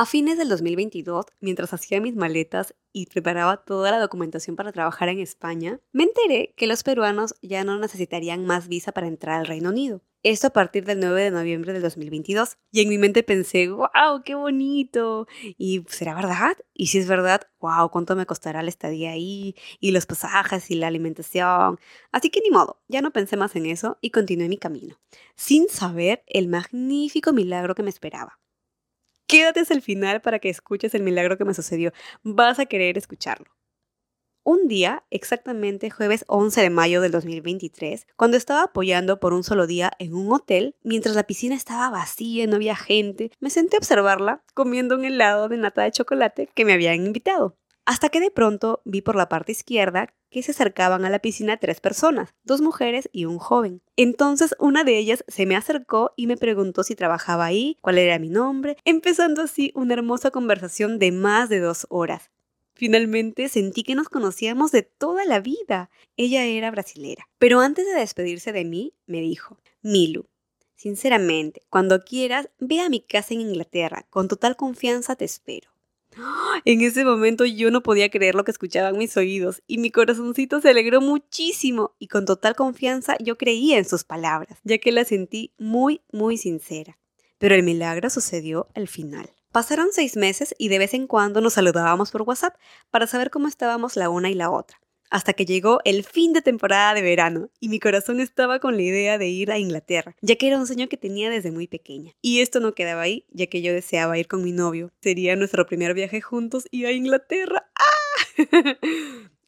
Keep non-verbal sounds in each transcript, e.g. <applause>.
A fines del 2022, mientras hacía mis maletas y preparaba toda la documentación para trabajar en España, me enteré que los peruanos ya no necesitarían más visa para entrar al Reino Unido. Esto a partir del 9 de noviembre del 2022. Y en mi mente pensé, wow, qué bonito. ¿Y será verdad? Y si es verdad, wow, ¿cuánto me costará la estadía ahí? Y los pasajes y la alimentación. Así que ni modo, ya no pensé más en eso y continué mi camino, sin saber el magnífico milagro que me esperaba. Quédate hasta el final para que escuches el milagro que me sucedió. Vas a querer escucharlo. Un día, exactamente jueves 11 de mayo del 2023, cuando estaba apoyando por un solo día en un hotel, mientras la piscina estaba vacía y no había gente, me senté a observarla comiendo un helado de nata de chocolate que me habían invitado. Hasta que de pronto vi por la parte izquierda que se acercaban a la piscina tres personas, dos mujeres y un joven. Entonces una de ellas se me acercó y me preguntó si trabajaba ahí, cuál era mi nombre, empezando así una hermosa conversación de más de dos horas. Finalmente sentí que nos conocíamos de toda la vida. Ella era brasilera. Pero antes de despedirse de mí, me dijo, Milu, sinceramente, cuando quieras, ve a mi casa en Inglaterra. Con total confianza te espero. En ese momento yo no podía creer lo que escuchaban mis oídos y mi corazoncito se alegró muchísimo y con total confianza yo creía en sus palabras, ya que la sentí muy, muy sincera. Pero el milagro sucedió al final. Pasaron seis meses y de vez en cuando nos saludábamos por WhatsApp para saber cómo estábamos la una y la otra hasta que llegó el fin de temporada de verano y mi corazón estaba con la idea de ir a Inglaterra, ya que era un sueño que tenía desde muy pequeña. Y esto no quedaba ahí, ya que yo deseaba ir con mi novio. Sería nuestro primer viaje juntos y a Inglaterra. ¡Ah! <laughs>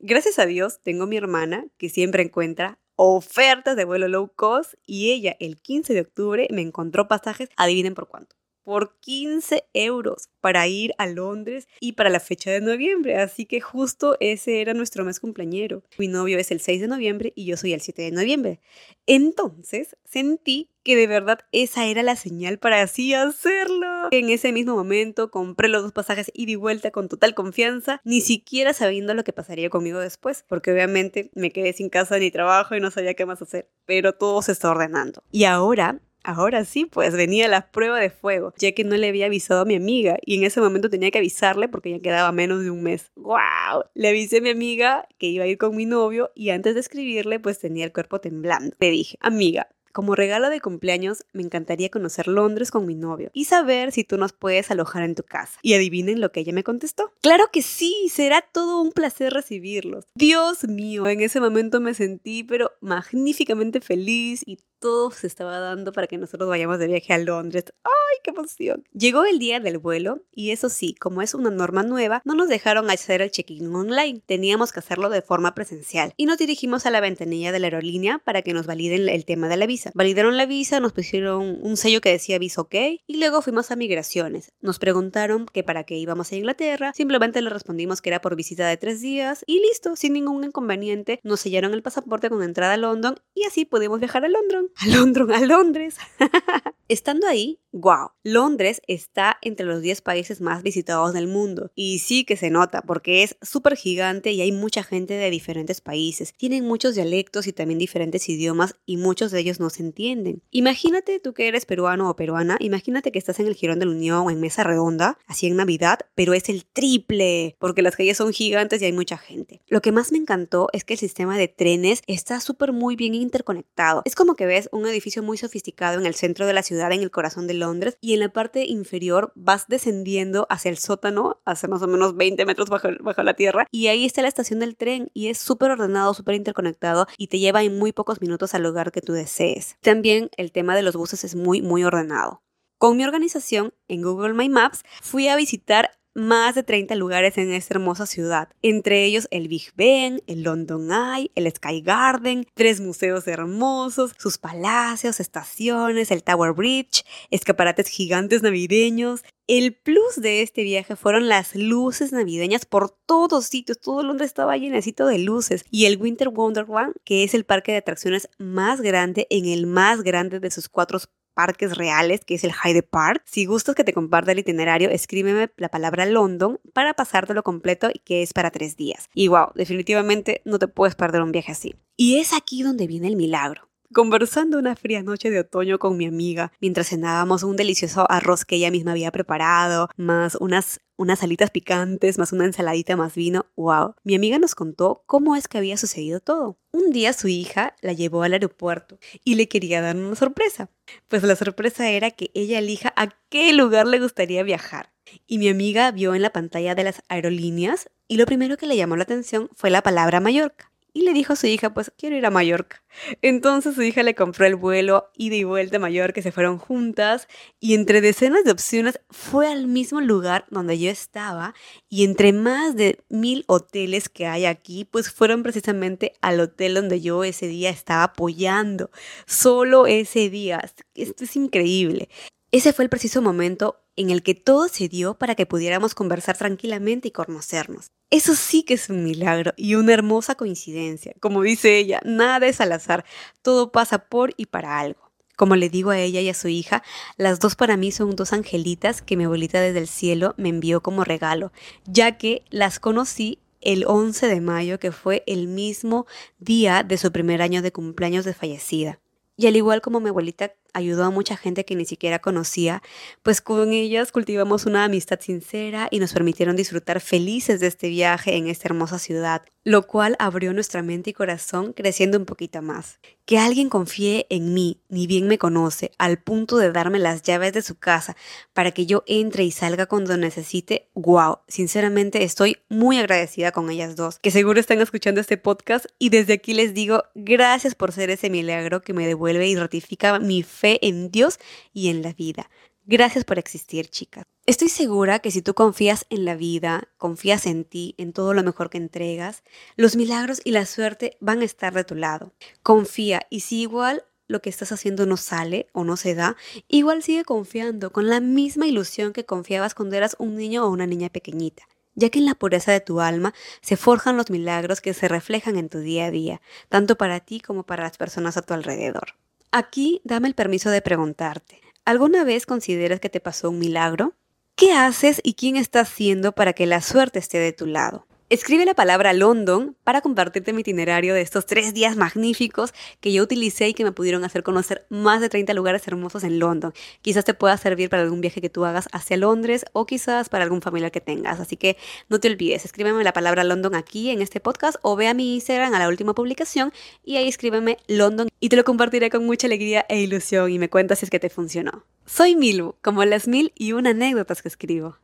Gracias a Dios tengo mi hermana que siempre encuentra ofertas de vuelo low cost y ella el 15 de octubre me encontró pasajes, adivinen por cuánto por 15 euros para ir a Londres y para la fecha de noviembre. Así que justo ese era nuestro mes cumpleañero. Mi novio es el 6 de noviembre y yo soy el 7 de noviembre. Entonces sentí que de verdad esa era la señal para así hacerlo. En ese mismo momento compré los dos pasajes y di vuelta con total confianza, ni siquiera sabiendo lo que pasaría conmigo después, porque obviamente me quedé sin casa ni trabajo y no sabía qué más hacer, pero todo se está ordenando. Y ahora Ahora sí, pues venía la prueba de fuego, ya que no le había avisado a mi amiga y en ese momento tenía que avisarle porque ya quedaba menos de un mes. ¡Wow! Le avisé a mi amiga que iba a ir con mi novio y antes de escribirle pues tenía el cuerpo temblando. Le dije, amiga, como regalo de cumpleaños, me encantaría conocer Londres con mi novio y saber si tú nos puedes alojar en tu casa. Y adivinen lo que ella me contestó. Claro que sí, será todo un placer recibirlos. Dios mío, en ese momento me sentí pero magníficamente feliz y todo se estaba dando para que nosotros vayamos de viaje a Londres. ¡Ay, qué emoción! Llegó el día del vuelo y eso sí, como es una norma nueva, no nos dejaron hacer el check-in online. Teníamos que hacerlo de forma presencial y nos dirigimos a la ventanilla de la aerolínea para que nos validen el tema de la visa. Validaron la visa, nos pusieron un sello que decía visa ok y luego fuimos a migraciones. Nos preguntaron que para qué íbamos a Inglaterra, simplemente le respondimos que era por visita de tres días y listo, sin ningún inconveniente, nos sellaron el pasaporte con entrada a London y así pudimos viajar a London <laughs> a Londres, a Londres. <laughs> Estando ahí, wow, Londres está entre los 10 países más visitados del mundo. Y sí que se nota, porque es súper gigante y hay mucha gente de diferentes países. Tienen muchos dialectos y también diferentes idiomas y muchos de ellos no se entienden. Imagínate tú que eres peruano o peruana, imagínate que estás en el Girón de la Unión o en Mesa Redonda, así en Navidad, pero es el triple, porque las calles son gigantes y hay mucha gente. Lo que más me encantó es que el sistema de trenes está súper muy bien interconectado. Es como que ves un edificio muy sofisticado en el centro de la ciudad, en el corazón de Londres, y en la parte inferior vas descendiendo hacia el sótano, hace más o menos 20 metros bajo, bajo la tierra, y ahí está la estación del tren, y es súper ordenado, súper interconectado, y te lleva en muy pocos minutos al lugar que tú desees. También el tema de los buses es muy, muy ordenado. Con mi organización en Google My Maps fui a visitar más de 30 lugares en esta hermosa ciudad, entre ellos el Big Ben, el London Eye, el Sky Garden, tres museos hermosos, sus palacios, estaciones, el Tower Bridge, escaparates gigantes navideños. El plus de este viaje fueron las luces navideñas por todos sitios, todo Londres estaba llenecito de luces. Y el Winter Wonderland, que es el parque de atracciones más grande en el más grande de sus cuatro parques reales, que es el Hyde Park. Si gustas que te comparta el itinerario, escríbeme la palabra London para pasártelo completo y que es para tres días. Y wow, definitivamente no te puedes perder un viaje así. Y es aquí donde viene el milagro. Conversando una fría noche de otoño con mi amiga, mientras cenábamos un delicioso arroz que ella misma había preparado, más unas unas alitas picantes, más una ensaladita más vino. ¡Wow! Mi amiga nos contó cómo es que había sucedido todo. Un día su hija la llevó al aeropuerto y le quería dar una sorpresa. Pues la sorpresa era que ella elija a qué lugar le gustaría viajar. Y mi amiga vio en la pantalla de las aerolíneas y lo primero que le llamó la atención fue la palabra Mallorca y le dijo a su hija, pues quiero ir a Mallorca. Entonces su hija le compró el vuelo ida y vuelta a Mallorca, se fueron juntas y entre decenas de opciones fue al mismo lugar donde yo estaba y entre más de mil hoteles que hay aquí, pues fueron precisamente al hotel donde yo ese día estaba apoyando. Solo ese día. Esto es increíble. Ese fue el preciso momento en el que todo se dio para que pudiéramos conversar tranquilamente y conocernos. Eso sí que es un milagro y una hermosa coincidencia. Como dice ella, nada es al azar, todo pasa por y para algo. Como le digo a ella y a su hija, las dos para mí son dos angelitas que mi abuelita desde el cielo me envió como regalo, ya que las conocí el 11 de mayo, que fue el mismo día de su primer año de cumpleaños de fallecida. Y al igual como mi abuelita ayudó a mucha gente que ni siquiera conocía, pues con ellas cultivamos una amistad sincera y nos permitieron disfrutar felices de este viaje en esta hermosa ciudad, lo cual abrió nuestra mente y corazón creciendo un poquito más. Que alguien confíe en mí, ni bien me conoce, al punto de darme las llaves de su casa para que yo entre y salga cuando necesite, wow, sinceramente estoy muy agradecida con ellas dos, que seguro están escuchando este podcast y desde aquí les digo gracias por ser ese milagro que me devuelve y ratifica mi fe en Dios y en la vida. Gracias por existir, chicas. Estoy segura que si tú confías en la vida, confías en ti, en todo lo mejor que entregas, los milagros y la suerte van a estar de tu lado. Confía y si igual lo que estás haciendo no sale o no se da, igual sigue confiando con la misma ilusión que confiabas cuando eras un niño o una niña pequeñita ya que en la pureza de tu alma se forjan los milagros que se reflejan en tu día a día, tanto para ti como para las personas a tu alrededor. Aquí dame el permiso de preguntarte, ¿alguna vez consideras que te pasó un milagro? ¿Qué haces y quién estás haciendo para que la suerte esté de tu lado? Escribe la palabra London para compartirte mi itinerario de estos tres días magníficos que yo utilicé y que me pudieron hacer conocer más de 30 lugares hermosos en London. Quizás te pueda servir para algún viaje que tú hagas hacia Londres o quizás para algún familiar que tengas. Así que no te olvides, escríbeme la palabra London aquí en este podcast o ve a mi Instagram a la última publicación y ahí escríbeme London y te lo compartiré con mucha alegría e ilusión y me cuentas si es que te funcionó. Soy Milu, como las mil y una anécdotas que escribo.